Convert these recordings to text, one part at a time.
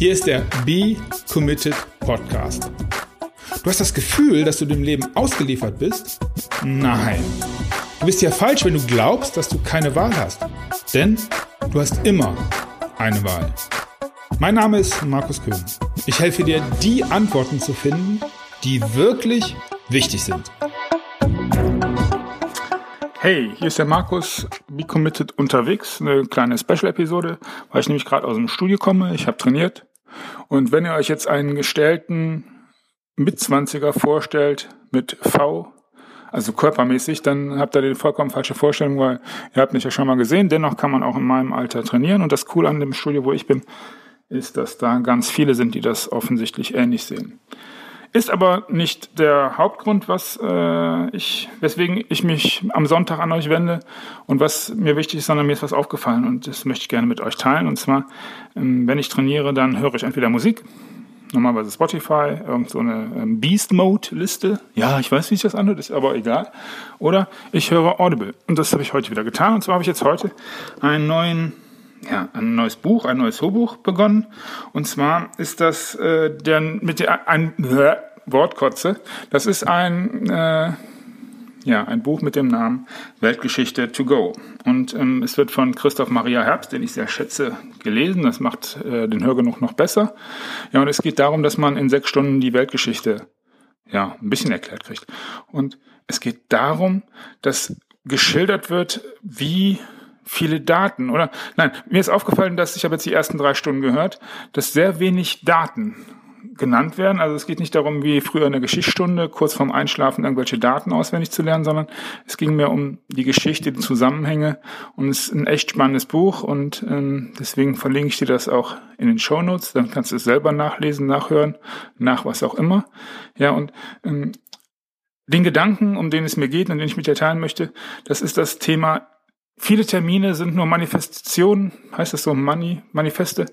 Hier ist der Be Committed Podcast. Du hast das Gefühl, dass du dem Leben ausgeliefert bist? Nein. Du bist ja falsch, wenn du glaubst, dass du keine Wahl hast. Denn du hast immer eine Wahl. Mein Name ist Markus Köhn. Ich helfe dir, die Antworten zu finden, die wirklich wichtig sind. Hey, hier ist der Markus, Be Committed unterwegs, eine kleine Special-Episode, weil ich nämlich gerade aus dem Studio komme, ich habe trainiert und wenn ihr euch jetzt einen gestellten Mitzwanziger vorstellt mit V, also körpermäßig, dann habt ihr die vollkommen falsche Vorstellung, weil ihr habt mich ja schon mal gesehen, dennoch kann man auch in meinem Alter trainieren und das Coole an dem Studio, wo ich bin, ist, dass da ganz viele sind, die das offensichtlich ähnlich sehen. Ist aber nicht der Hauptgrund, was äh, ich, weswegen ich mich am Sonntag an euch wende und was mir wichtig ist, sondern mir ist was aufgefallen und das möchte ich gerne mit euch teilen. Und zwar, ähm, wenn ich trainiere, dann höre ich entweder Musik, normalerweise Spotify, irgend so eine ähm, Beast Mode Liste. Ja, ich weiß, wie sich das anhört, ist aber egal. Oder ich höre Audible. Und das habe ich heute wieder getan. Und zwar habe ich jetzt heute einen neuen ja, ein neues Buch, ein neues Hörbuch begonnen. Und zwar ist das äh, der mit der ein Wortkotze. Das ist ein äh, ja ein Buch mit dem Namen Weltgeschichte to go. Und ähm, es wird von Christoph Maria Herbst, den ich sehr schätze, gelesen. Das macht äh, den Hörgenuch noch besser. Ja, und es geht darum, dass man in sechs Stunden die Weltgeschichte ja ein bisschen erklärt kriegt. Und es geht darum, dass geschildert wird, wie viele Daten, oder? Nein, mir ist aufgefallen, dass ich habe jetzt die ersten drei Stunden gehört, dass sehr wenig Daten genannt werden. Also es geht nicht darum, wie früher in der Geschichtsstunde, kurz vorm Einschlafen irgendwelche Daten auswendig zu lernen, sondern es ging mehr um die Geschichte, die Zusammenhänge. Und es ist ein echt spannendes Buch und ähm, deswegen verlinke ich dir das auch in den Show Notes. Dann kannst du es selber nachlesen, nachhören, nach was auch immer. Ja, und ähm, den Gedanken, um den es mir geht und den ich mit dir teilen möchte, das ist das Thema Viele Termine sind nur Manifestationen, heißt das so, Money, Manifeste,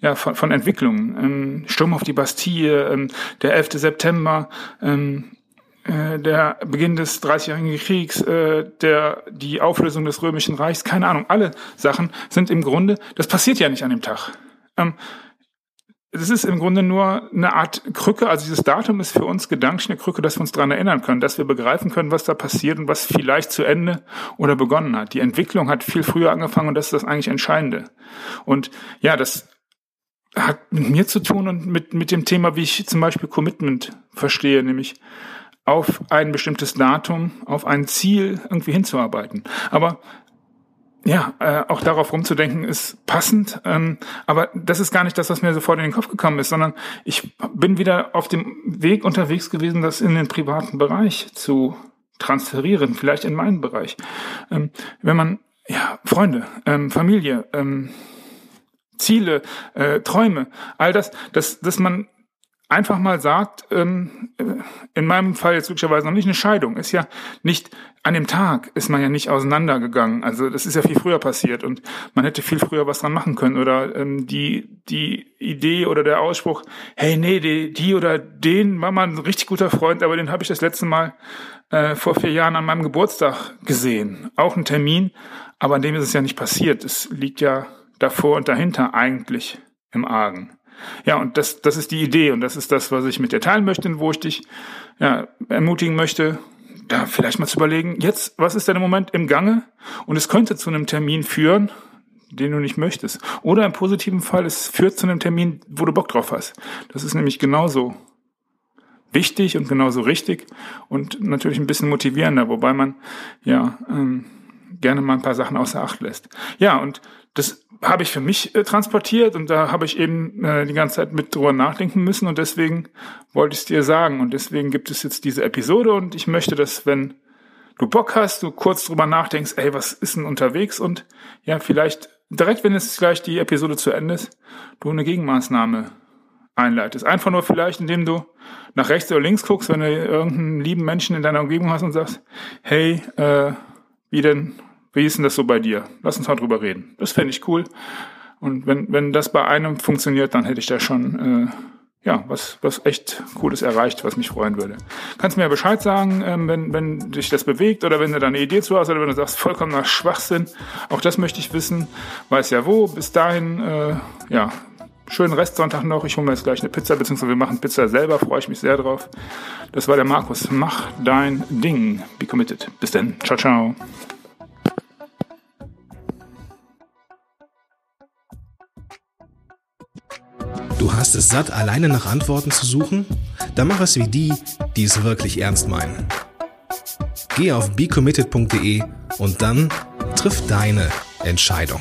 ja, von, von Entwicklungen. Ähm, Sturm auf die Bastille, ähm, der 11. September, ähm, äh, der Beginn des Dreißigjährigen Kriegs, äh, der, die Auflösung des Römischen Reichs, keine Ahnung, alle Sachen sind im Grunde, das passiert ja nicht an dem Tag. Ähm, es ist im Grunde nur eine Art Krücke, also dieses Datum ist für uns gedanklich eine Krücke, dass wir uns daran erinnern können, dass wir begreifen können, was da passiert und was vielleicht zu Ende oder begonnen hat. Die Entwicklung hat viel früher angefangen und das ist das eigentlich Entscheidende. Und ja, das hat mit mir zu tun und mit, mit dem Thema, wie ich zum Beispiel Commitment verstehe, nämlich auf ein bestimmtes Datum, auf ein Ziel irgendwie hinzuarbeiten. Aber ja, äh, auch darauf rumzudenken ist passend. Ähm, aber das ist gar nicht das, was mir sofort in den Kopf gekommen ist, sondern ich bin wieder auf dem Weg unterwegs gewesen, das in den privaten Bereich zu transferieren, vielleicht in meinen Bereich. Ähm, wenn man, ja, Freunde, ähm, Familie, ähm, Ziele, äh, Träume, all das, dass, dass man einfach mal sagt, ähm, äh, in meinem Fall jetzt glücklicherweise noch nicht eine Scheidung, ist ja nicht an dem Tag ist man ja nicht auseinandergegangen. Also das ist ja viel früher passiert und man hätte viel früher was dran machen können. Oder ähm, die, die Idee oder der Ausspruch, hey, nee, die, die oder den war mal ein richtig guter Freund, aber den habe ich das letzte Mal äh, vor vier Jahren an meinem Geburtstag gesehen. Auch ein Termin, aber an dem ist es ja nicht passiert. Es liegt ja davor und dahinter eigentlich im Argen. Ja, und das, das ist die Idee und das ist das, was ich mit dir teilen möchte wo ich dich ja, ermutigen möchte, da vielleicht mal zu überlegen, jetzt, was ist denn im Moment im Gange? Und es könnte zu einem Termin führen, den du nicht möchtest. Oder im positiven Fall, es führt zu einem Termin, wo du Bock drauf hast. Das ist nämlich genauso wichtig und genauso richtig und natürlich ein bisschen motivierender, wobei man ja ähm, gerne mal ein paar Sachen außer Acht lässt. Ja, und das habe ich für mich äh, transportiert und da habe ich eben äh, die ganze Zeit mit drüber nachdenken müssen und deswegen wollte ich es dir sagen und deswegen gibt es jetzt diese Episode und ich möchte, dass wenn du Bock hast, du kurz drüber nachdenkst, ey, was ist denn unterwegs und ja, vielleicht direkt, wenn es gleich die Episode zu Ende ist, du eine Gegenmaßnahme einleitest. Einfach nur vielleicht, indem du nach rechts oder links guckst, wenn du irgendeinen lieben Menschen in deiner Umgebung hast und sagst, hey, äh, wie denn wie ist denn das so bei dir? Lass uns mal drüber reden. Das fände ich cool. Und wenn, wenn das bei einem funktioniert, dann hätte ich da schon äh, ja was, was echt Cooles erreicht, was mich freuen würde. Kannst mir ja Bescheid sagen, ähm, wenn, wenn dich das bewegt oder wenn du da eine Idee zu hast oder wenn du sagst, vollkommener Schwachsinn. Auch das möchte ich wissen. Weiß ja wo. Bis dahin, äh, ja, schönen Restsonntag noch. Ich hole mir jetzt gleich eine Pizza, beziehungsweise wir machen Pizza selber, freue ich mich sehr drauf. Das war der Markus. Mach dein Ding. Be committed. Bis dann. Ciao, ciao. Hast es satt, alleine nach Antworten zu suchen? Dann mach es wie die, die es wirklich ernst meinen. Geh auf becommitted.de und dann triff deine Entscheidung.